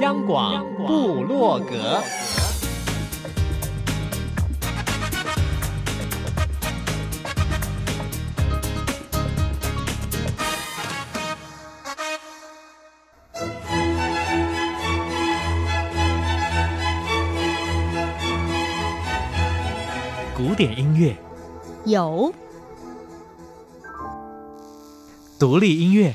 央广布洛格，古典音乐。有，独立音乐。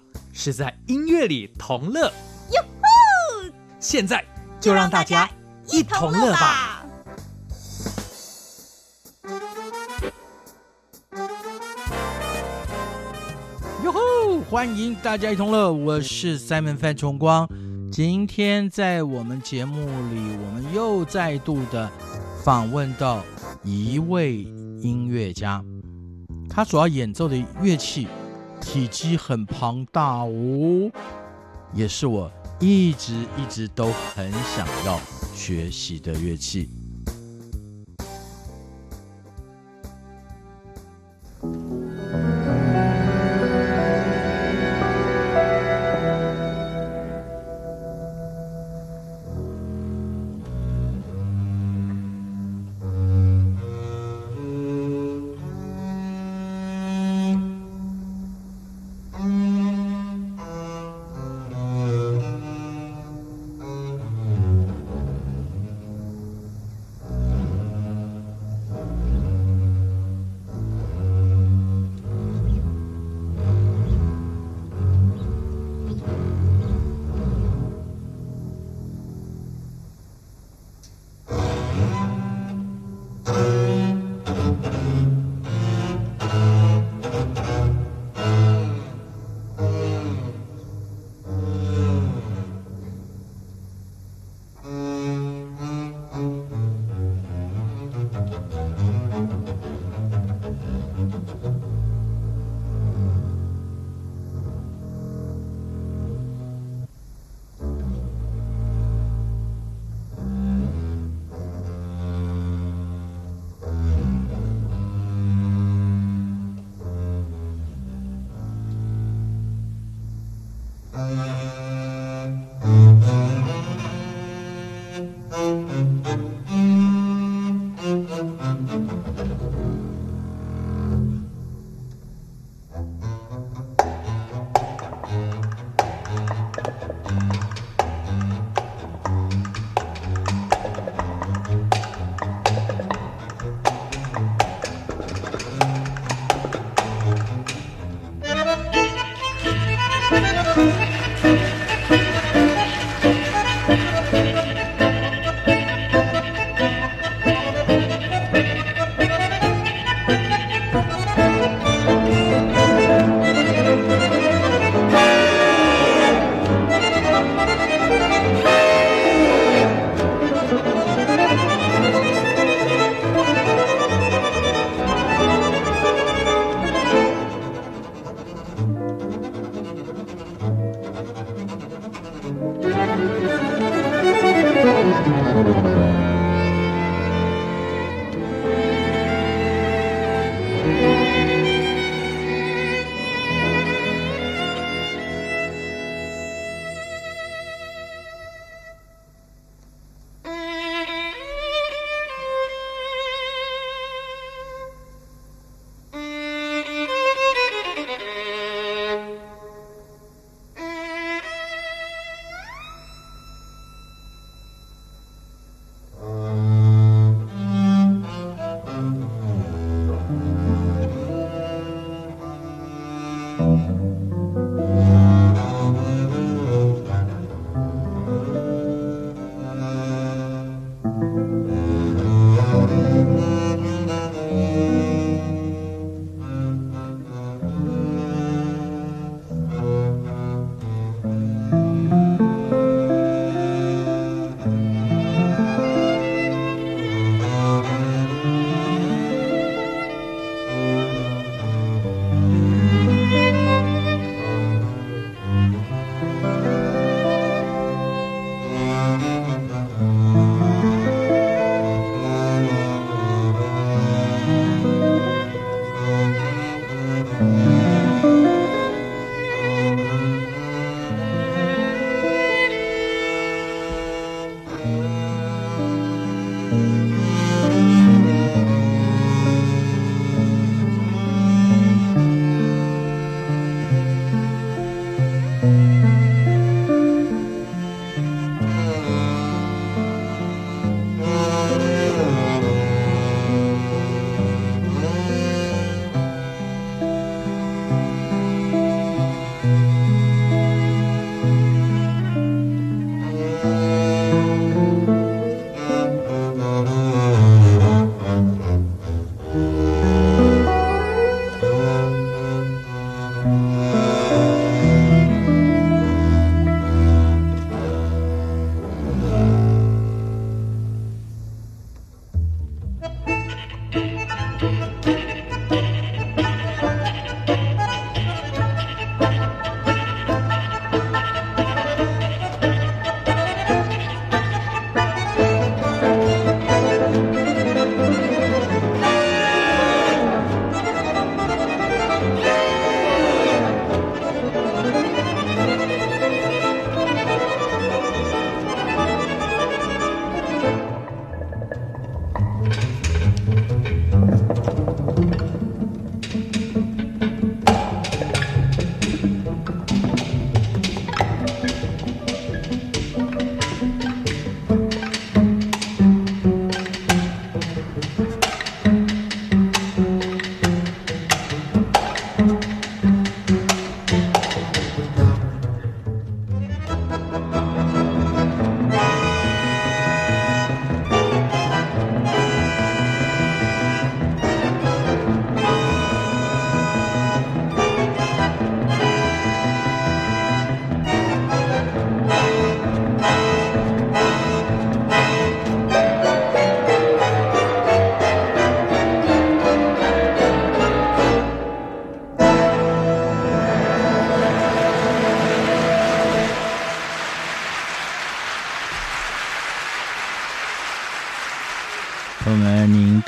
是在音乐里同乐，哟吼！现在就让大家一同乐吧！哟吼！欢迎大家一同乐，我是 Simon 范崇光。今天在我们节目里，我们又再度的访问到一位音乐家，他所要演奏的乐器。体积很庞大哦，也是我一直一直都很想要学习的乐器。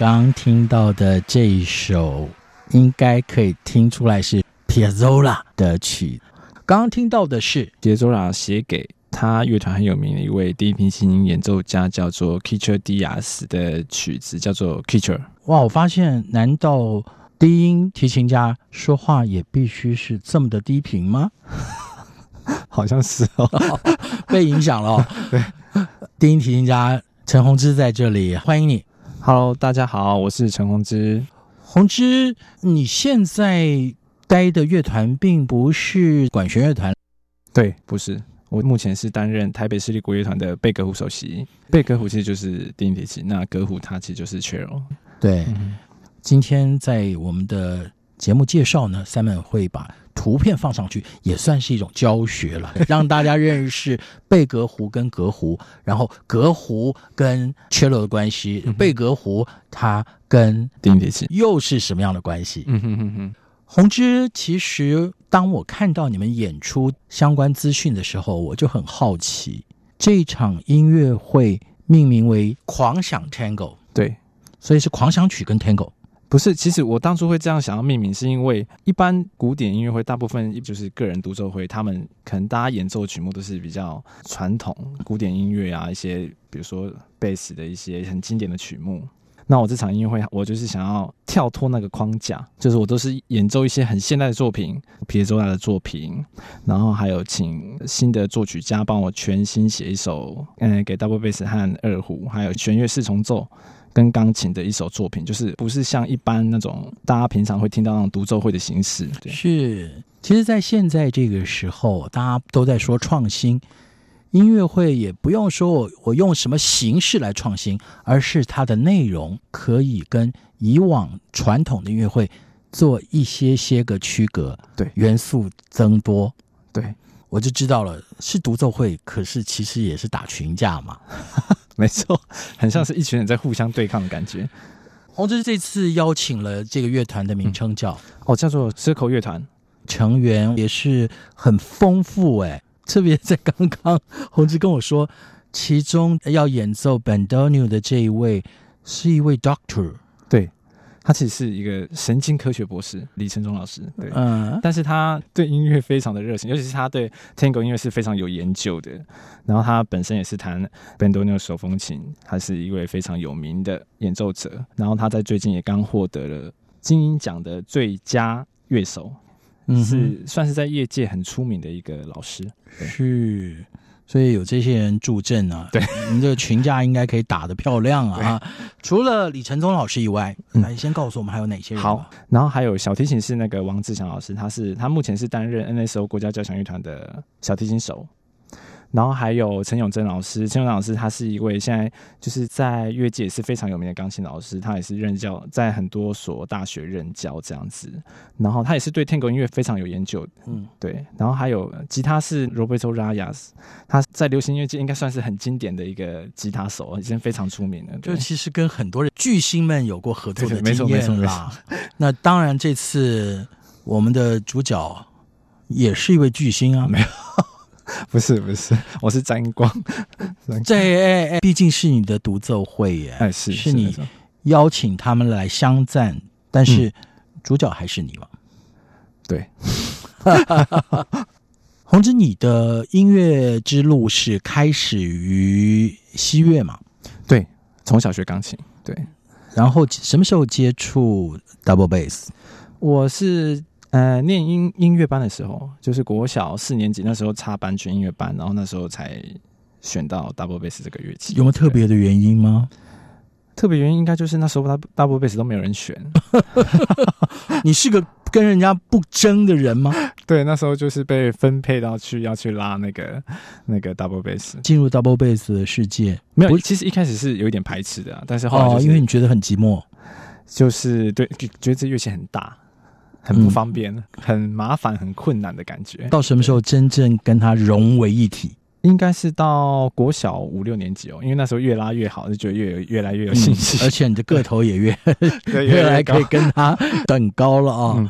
刚听到的这一首，应该可以听出来是 Piazzolla 的曲。刚刚听到的是 Piazzolla 写给他乐团很有名的一位低频琴演奏家，叫做 Kitcher Diaz 的曲子，叫做 Kitcher。哇，我发现，难道低音提琴家说话也必须是这么的低频吗？好像是哦，被影响了哦。对，低音提琴家陈鸿之在这里，欢迎你。Hello，大家好，我是陈宏之。宏之，你现在待的乐团并不是管弦乐团，对，不是。我目前是担任台北市立国乐团的贝格虎首席。贝格虎其实就是定音提琴，那格虎它其实就是 cello。对，嗯、今天在我们的节目介绍呢，Simon 会把图片放上去，也算是一种教学了，让大家认识贝格湖跟格湖，然后格湖跟 cello 的关系，嗯、贝格湖它跟低音提琴又是什么样的关系？嗯哼哼哼。红之，其实当我看到你们演出相关资讯的时候，我就很好奇，这场音乐会命名为“狂想 Tango”，对，所以是狂想曲跟 Tango。不是，其实我当初会这样想要命名，是因为一般古典音乐会大部分就是个人独奏会，他们可能大家演奏曲目都是比较传统古典音乐啊，一些比如说贝斯的一些很经典的曲目。那我这场音乐会，我就是想要跳脱那个框架，就是我都是演奏一些很现代的作品，皮耶佐拉的作品，然后还有请新的作曲家帮我全新写一首，嗯，给 double bass 和二胡，还有弦乐四重奏。跟钢琴的一首作品，就是不是像一般那种大家平常会听到那种独奏会的形式。对，是，其实，在现在这个时候，大家都在说创新，音乐会也不用说我我用什么形式来创新，而是它的内容可以跟以往传统的音乐会做一些些个区隔，对，元素增多，对，我就知道了，是独奏会，可是其实也是打群架嘛。没错，很像是一群人在互相对抗的感觉。鸿之这次邀请了这个乐团的名称叫、嗯、哦，叫做 Circle 乐团，成员也是很丰富哎。特别在刚刚，洪之跟我说，其中要演奏 Bandoneon 的这一位是一位 Doctor。他其实是一个神经科学博士，李承忠老师。对，嗯，但是他对音乐非常的热情，尤其是他对 Tango 音乐是非常有研究的。然后他本身也是弹 Bandoneon 手风琴，他是一位非常有名的演奏者。然后他在最近也刚获得了金鹰奖的最佳乐手，嗯，是算是在业界很出名的一个老师。是。所以有这些人助阵啊，对，你这个群架应该可以打得漂亮啊！除了李承宗老师以外，来先告诉我们还有哪些人？好，然后还有小提琴是那个王志祥老师，他是他目前是担任 NSO 国家交响乐团的小提琴手。然后还有陈永贞老师，陈永贞老师他是一位现在就是在乐界也是非常有名的钢琴老师，他也是任教在很多所大学任教这样子。然后他也是对 Tango 音乐非常有研究，嗯，对。然后还有吉他是 Roberto Rayas，他在流行音乐界应该算是很经典的一个吉他手，已经非常出名了。就其实跟很多人巨星们有过合作的经验啦。那当然，这次我们的主角也是一位巨星啊，没有。不是不是，我是沾光。这哎哎，毕竟是你的独奏会耶，哎是是你邀请他们来相赞，但是主角还是你嘛？对。红之，你的音乐之路是开始于西乐嘛？对，从小学钢琴。对，然后什么时候接触 double bass？我是。呃，念音音乐班的时候，就是国小四年级那时候插班去音乐班，然后那时候才选到 double bass 这个乐器。有没有特别的原因吗？特别原因应该就是那时候 double bass 都没有人选。你是个跟人家不争的人吗？对，那时候就是被分配到去要去拉那个那个 double bass，进入 double bass 的世界。没有，其实一开始是有一点排斥的，但是后来、就是哦、因为你觉得很寂寞，就是对，觉得这乐器很大。很不方便，嗯、很麻烦，很困难的感觉。到什么时候真正跟它融为一体？应该是到国小五六年级哦，因为那时候越拉越好，就觉得越有越来越有信心、嗯，而且你的个头也越 越来可以跟他等高了啊、哦嗯。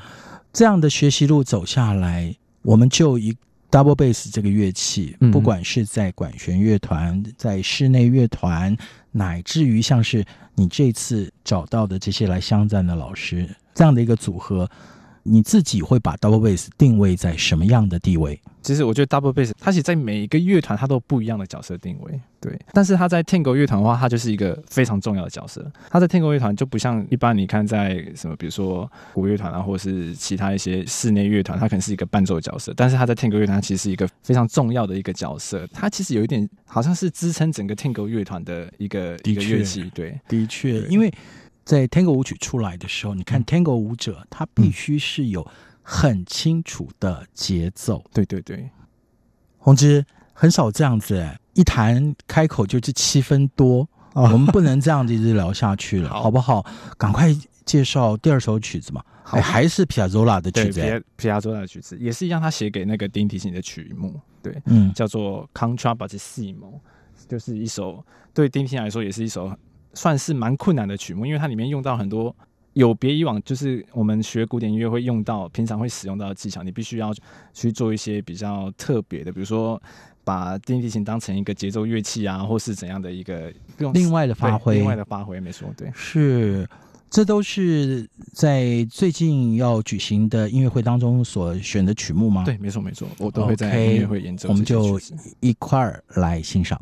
这样的学习路走下来，我们就以 double bass 这个乐器，不管是在管弦乐团、在室内乐团，乃至于像是你这次找到的这些来相赞的老师这样的一个组合，你自己会把 Double Bass 定位在什么样的地位？其实我觉得 Double Bass 它其实在每一个乐团它都有不一样的角色定位，对。但是它在 Tango 乐团的话，它就是一个非常重要的角色。它在 Tango 乐团就不像一般你看在什么，比如说古乐团啊，或者是其他一些室内乐团，它可能是一个伴奏角色。但是它在 Tango 乐团，它其实是一个非常重要的一个角色。它其实有一点好像是支撑整个 Tango 乐团的一个一个乐器，对，的确，因为在 Tango 舞曲出来的时候，你看 Tango 舞者，他必须是有很清楚的节奏。嗯、对对对。红之很少这样子，一弹开口就是七分多，哦、我们不能这样子一直聊下去了，好，好不好？赶快介绍第二首曲子嘛，好，还是皮亚佐拉的曲子，皮亚佐拉的曲子也是一样，他写给那个低音提琴的曲目，对，嗯，叫做 Contrabassissimo，就是一首对低音提琴来说也是一首算是蛮困难的曲目，因为它里面用到很多。有别以往，就是我们学古典音乐会用到、平常会使用到的技巧，你必须要去做一些比较特别的，比如说把电音提琴当成一个节奏乐器啊，或是怎样的一个用另外的发挥，另外的发挥，没错，对，是，这都是在最近要举行的音乐会当中所选的曲目吗？对，没错，没错，我都会在音乐会演奏，我们就一块儿来欣赏。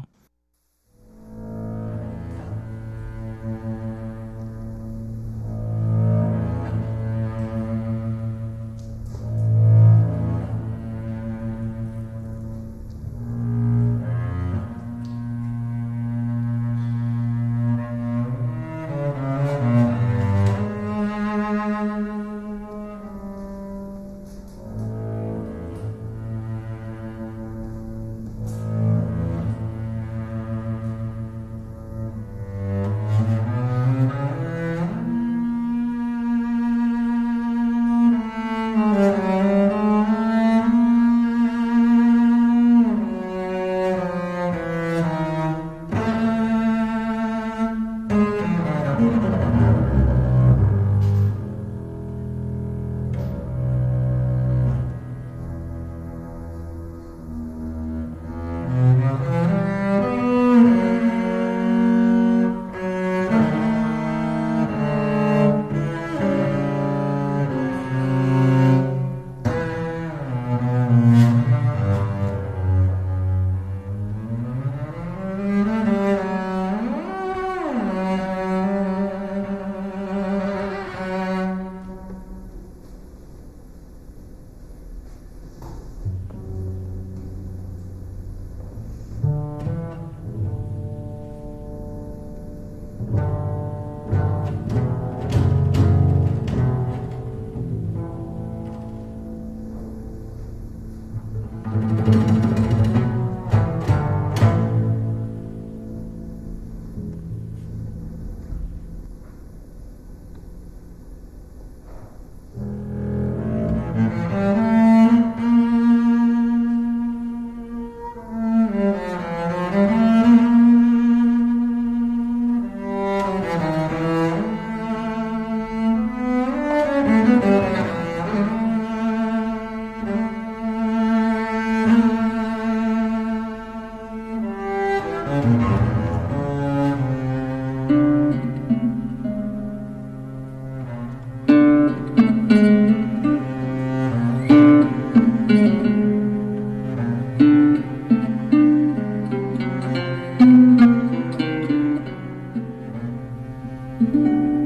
Música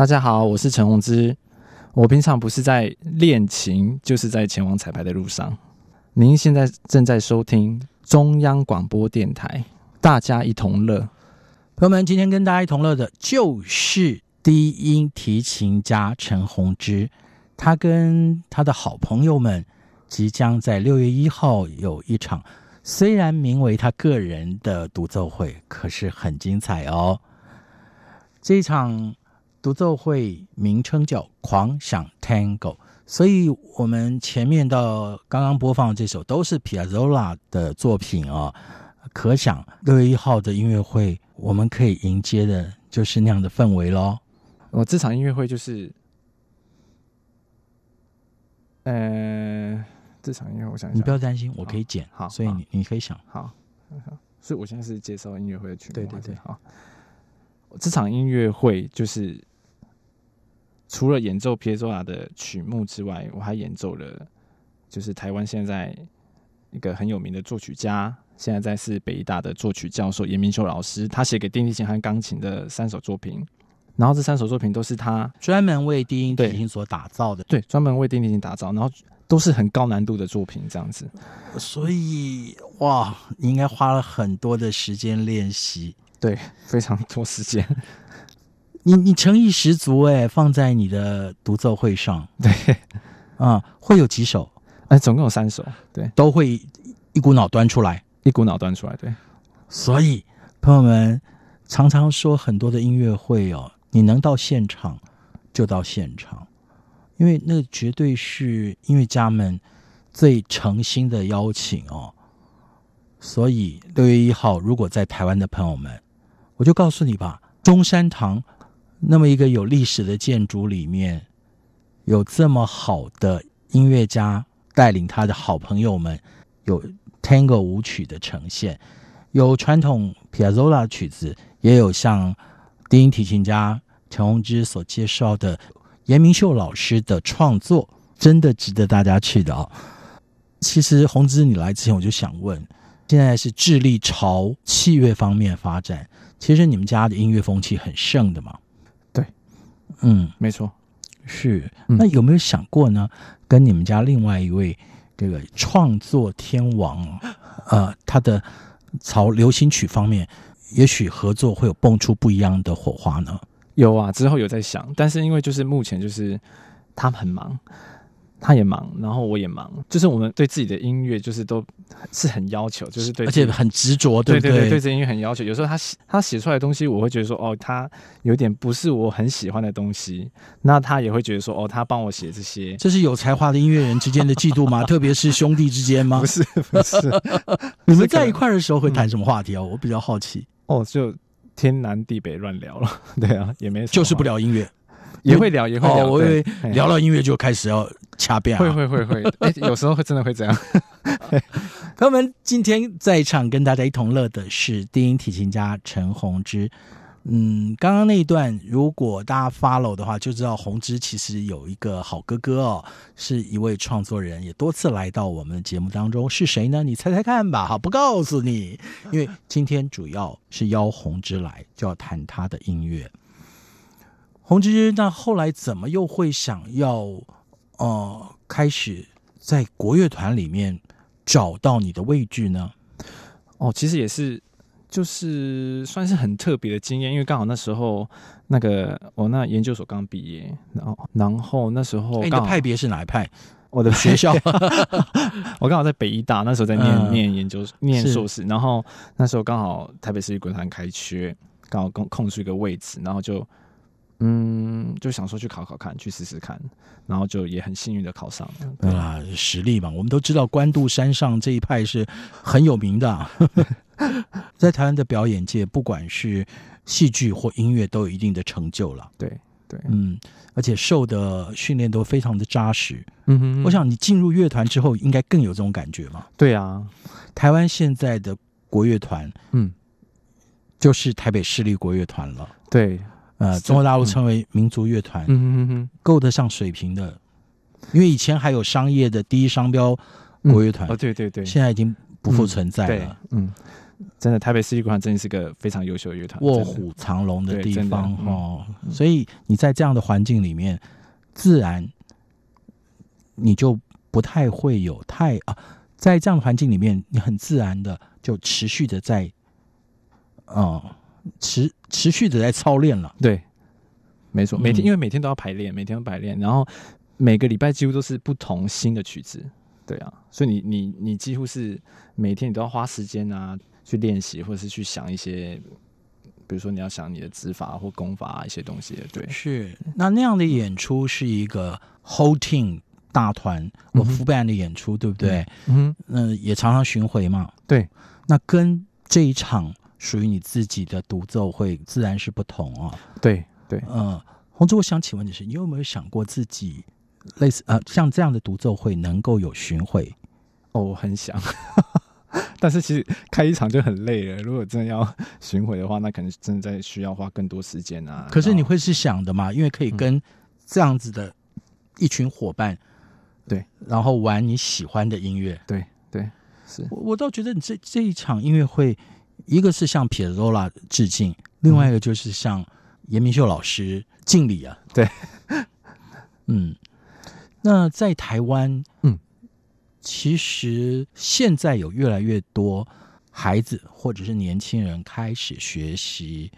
大家好，我是陈鸿之。我平常不是在练琴，就是在前往彩排的路上。您现在正在收听中央广播电台，大家一同乐。朋友们，今天跟大家一同乐的就是低音提琴家陈鸿之。他跟他的好朋友们即将在六月一号有一场，虽然名为他个人的独奏会，可是很精彩哦。这一场。独奏会名称叫《狂想 Tango》，所以我们前面到刚刚播放的这首都是 Piazzolla 的作品啊、哦，可想六月一号的音乐会，我们可以迎接的就是那样的氛围喽。我这场音乐会就是，呃，这场音乐我想，想。你不要担心，我可以剪，好，所以你你可以想，好，好，所以我现在是介绍音乐会的曲目，对对对，好，这场音乐会就是。除了演奏皮耶佐拉的曲目之外，我还演奏了，就是台湾现在一个很有名的作曲家，现在在是北艺大的作曲教授严明秀老师，他写给低音提琴和钢琴的三首作品，然后这三首作品都是他专门为低音提琴所打造的，对，专门为低音提琴打造，然后都是很高难度的作品，这样子。所以哇，你应该花了很多的时间练习，对，非常多时间。你你诚意十足哎，放在你的独奏会上，对，啊、嗯，会有几首？哎，总共有三首，对，都会一股脑端出来，一股脑端出来，对。所以朋友们常常说，很多的音乐会哦，你能到现场就到现场，因为那绝对是音乐家们最诚心的邀请哦。所以六月一号，如果在台湾的朋友们，我就告诉你吧，中山堂。那么一个有历史的建筑里面，有这么好的音乐家带领他的好朋友们，有 Tango 舞曲的呈现，有传统 Piazzolla 曲子，也有像低音提琴家陈鸿之所介绍的严明秀老师的创作，真的值得大家去的哦。其实鸿之你来之前我就想问，现在是致力朝器乐方面发展，其实你们家的音乐风气很盛的嘛。嗯，没错，是。那有没有想过呢？嗯、跟你们家另外一位这个创作天王，呃，他的朝流行曲方面，也许合作会有蹦出不一样的火花呢？有啊，之后有在想，但是因为就是目前就是他很忙。他也忙，然后我也忙，就是我们对自己的音乐就是都是很要求，就是对，而且很执着，对对？对对这音乐很要求。有时候他写他写出来的东西，我会觉得说，哦，他有点不是我很喜欢的东西。那他也会觉得说，哦，他帮我写这些，这是有才华的音乐人之间的 嫉妒吗？特别是兄弟之间吗？不是，不是。你们在一块的时候会谈什么话题啊？嗯、我比较好奇。哦，就天南地北乱聊了。对啊，也没就是不聊音乐。也会聊，也会聊。哦、我以为聊到音乐就开始要掐边、啊。会会会会，哎，有时候会真的会这样。朋友们，今天在场跟大家一同乐的是低音提琴家陈宏之。嗯，刚刚那一段，如果大家 follow 的话，就知道宏之其实有一个好哥哥哦，是一位创作人，也多次来到我们的节目当中。是谁呢？你猜猜看吧。好，不告诉你，因为今天主要是邀宏之来，就要谈他的音乐。宏之，那后来怎么又会想要，呃，开始在国乐团里面找到你的位置呢？哦，其实也是，就是算是很特别的经验，因为刚好那时候那个我那研究所刚毕业，然后然后那时候，欸，你的派别是哪一派？我的学校，我刚好在北医大，那时候在念，嗯，念研究念硕士，然后那时候刚好台北市立国乐团开缺，刚好空空出一个位置，然后就。嗯，就想说去考考看，去试试看，然后就也很幸运的考上了。对啊，实力嘛，我们都知道官渡山上这一派是很有名的，在台湾的表演界，不管是戏剧或音乐，都有一定的成就了。对对，嗯，而且受的训练都非常的扎实。嗯哼，哼，我想你进入乐团之后，应该更有这种感觉嘛。对啊，台湾现在的国乐团，嗯，就是台北市立国乐团了。对。呃，中国大陆称为民族乐团，嗯嗯嗯，够得上水平的，因为以前还有商业的第一商标国乐团，哦，对对对，现在已经不复存在了，嗯，真的，台北市立国乐团真的是个非常优秀的乐团，卧虎藏龙的地方哦，所以你在这样的环境里面，自然你就不太会有太啊，在这样的环境里面，你很自然的就持续的在，哦。持持续的在操练了，对，没错，每天、嗯、因为每天都要排练，每天都排练，然后每个礼拜几乎都是不同新的曲子，对啊，所以你你你几乎是每天你都要花时间啊去练习，或者是去想一些，比如说你要想你的指法或功法啊一些东西，对，是。那那样的演出是一个 whole team 大团，我嗯哼。full band 的演出，对不对？嗯，嗯、也常常巡回嘛。对，那跟这一场属于你自己的独奏会自然是不同哦。对对，嗯，洪志，我想请问的是，你有没有想过自己类似呃像这样的独奏会能够有巡回？哦，我很想，但是其实开一场就很累了。如果真的要巡回的话，那可能真的在需要花更多时间啊。可是你会是想的嘛？因为可以跟这样子的一群伙伴，对，然后玩你喜欢的音乐。对对是我我倒觉得你这这一场音乐会，一个是向皮亚佐拉致敬，另外一个就是向严明秀老师敬礼啊。对，嗯，那在台湾，嗯，其实现在有越来越多孩子或者是年轻人开始学习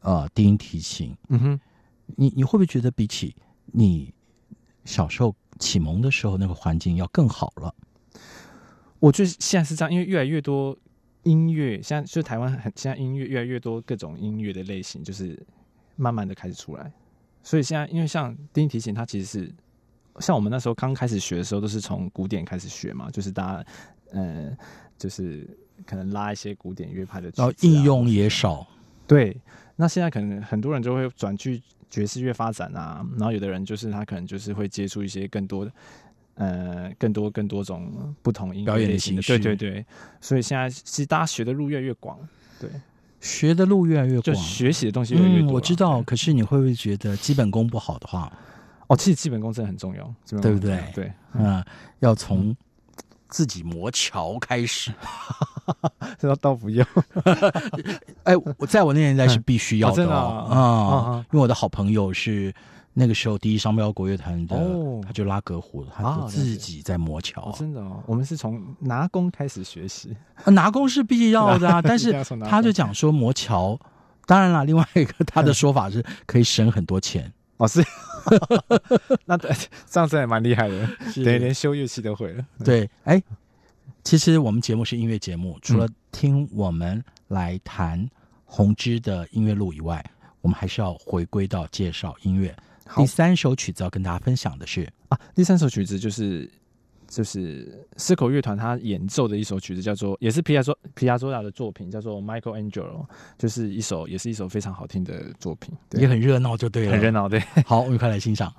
呃低音提琴。嗯哼，你你会不会觉得比起你小时候启蒙的时候那个环境要更好了？我觉得现在是这样，因为越来越多音乐，现在就台湾很现在音乐越来越多各种音乐的类型，就是慢慢的开始出来。所以现在因为像低音提琴，它其实是像我们那时候刚开始学的时候，都是从古典开始学嘛，就是大家呃，就是可能拉一些古典乐派的，然后应用也少。对，那现在可能很多人就会转去爵士乐发展啊，然后有的人就是他可能就是会接触一些更多的。呃，更多更多种不同音乐表演的类型的，形式对对对，所以现在其实大家学的路越来越广，对，学的路越来越就广，学习的东西越来越多、嗯。我知道，可是你会不会觉得基本功不好的话，哦，其实基本功真的很重要，对不对对，嗯，要从自己磨桥开始。这倒倒不用，哎，我在我那年代是必须要的哦真的哦，啊啊啊因为我的好朋友是那个时候第一商标国乐团的，哦。他就拉革胡，他啊就自己在磨桥。哦，。真的哦，我们是从拿弓开始学习，啊拿弓是必要的啊，但是他就弓讲说磨桥，当然了，另外一个他的说法是可以省很多钱，哦是，那这样子也蛮厉害的，连修乐器都会了，对，哎，其实我们节目是音乐节目，除了听我们来谈红之的音乐录以外，我们还是要回归到介绍音乐。好第三首曲子要跟大家分享的是，啊，第三首曲子就是就是四口乐团他演奏的一首曲子，叫做也是皮亚佐皮亚佐拉的作品，叫做 Michael Angelo，就是一首也是一首非常好听的作品，对也很热闹，就对了，很热闹，对。好，我们快来欣赏。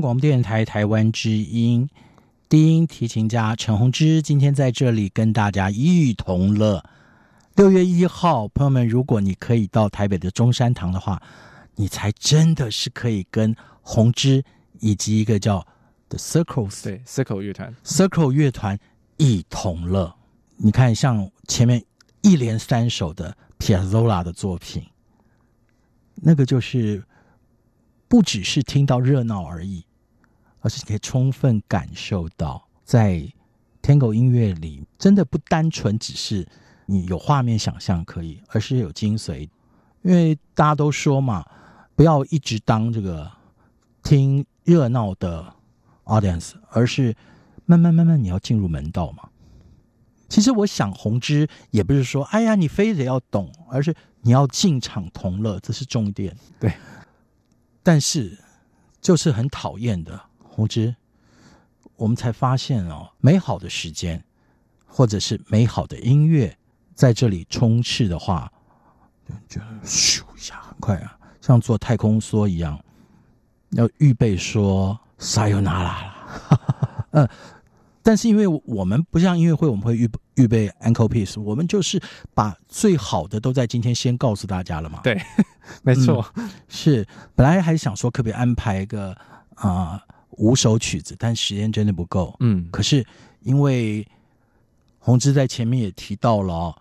央广播电台台湾之音，低音提琴家陈鸿之今天在这里跟大家一同乐。六月一号，朋友们，如果你可以到台北的中山堂的话，你才真的是可以跟宏之以及一个叫 The Circles 对 Circle 乐团 Circle 乐团一同乐。你看，像前面一连三首的 Piazzolla 的作品，那个就是。不只是听到热闹而已，而是可以充分感受到，在 Tango 音乐里，真的不单纯只是你有画面想象可以，而是有精髓。因为大家都说嘛，不要一直当这个听热闹的 audience，而是慢慢慢慢你要进入门道嘛。其实我想，红之也不是说，哎呀，你非得要懂，而是你要进场同乐，这是重点。对。但是，就是很讨厌的鸿芝，我们才发现哦，美好的时间，或者是美好的音乐，在这里充斥的话，就咻一下很快啊，像做太空梭一样，要预备说撒由那拉了。嗯。但是因为我们不像音乐会，我们会预预备 encore piece，我们就是把最好的都在今天先告诉大家了嘛。对，没错，嗯、是本来还想说可不可以安排一个啊、呃、五首曲子，但时间真的不够。嗯，可是因为宏志在前面也提到了、哦，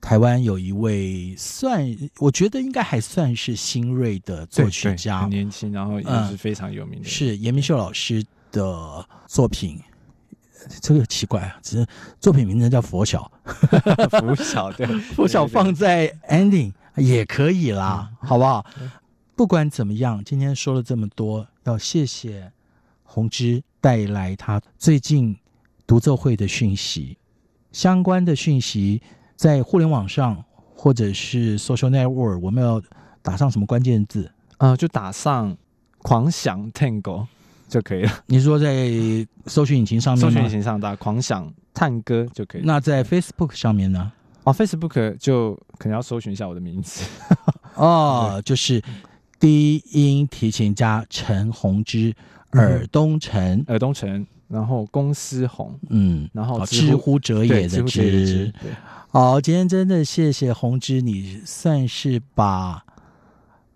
台湾有一位算我觉得应该还算是新锐的作曲家，很年轻，然后也是非常有名的，嗯、是严明秀老师的作品。这个奇怪啊，只是作品名称叫拂晓，拂晓对，拂晓放在 ending 也可以啦，好不好？不管怎么样，今天说了这么多，要谢谢鸿芝带来他最近独奏会的讯息，相关的讯息在互联网上或者是 social network，我们要打上什么关键字啊、呃？就打上狂想 Tango。就可以了。你说在搜寻引擎上面，搜寻引擎上打“狂想探戈”就可以了。那在 Facebook 上面呢？哦，Facebook 就可能要搜寻一下我的名字。哦，就是低音提琴家陈洪芝，尔东城，尔东城，然后公司红，嗯，然后知乎者也的知。好，今天真的谢谢红之，你算是把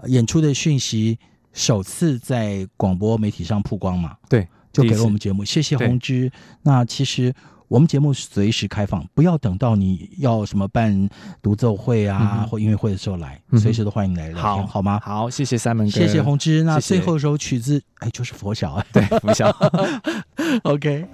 演出的讯息。首次在广播媒体上曝光嘛？对，就给了我们节目，谢谢红之。那其实我们节目随时开放，不要等到你要什么办独奏会啊、嗯、或音乐会的时候来，随时都欢迎你来聊天，好，好吗？好，谢谢 Simon 哥，谢谢红之。那最后一首曲子，哎，就是佛晓啊，对，佛晓。OK。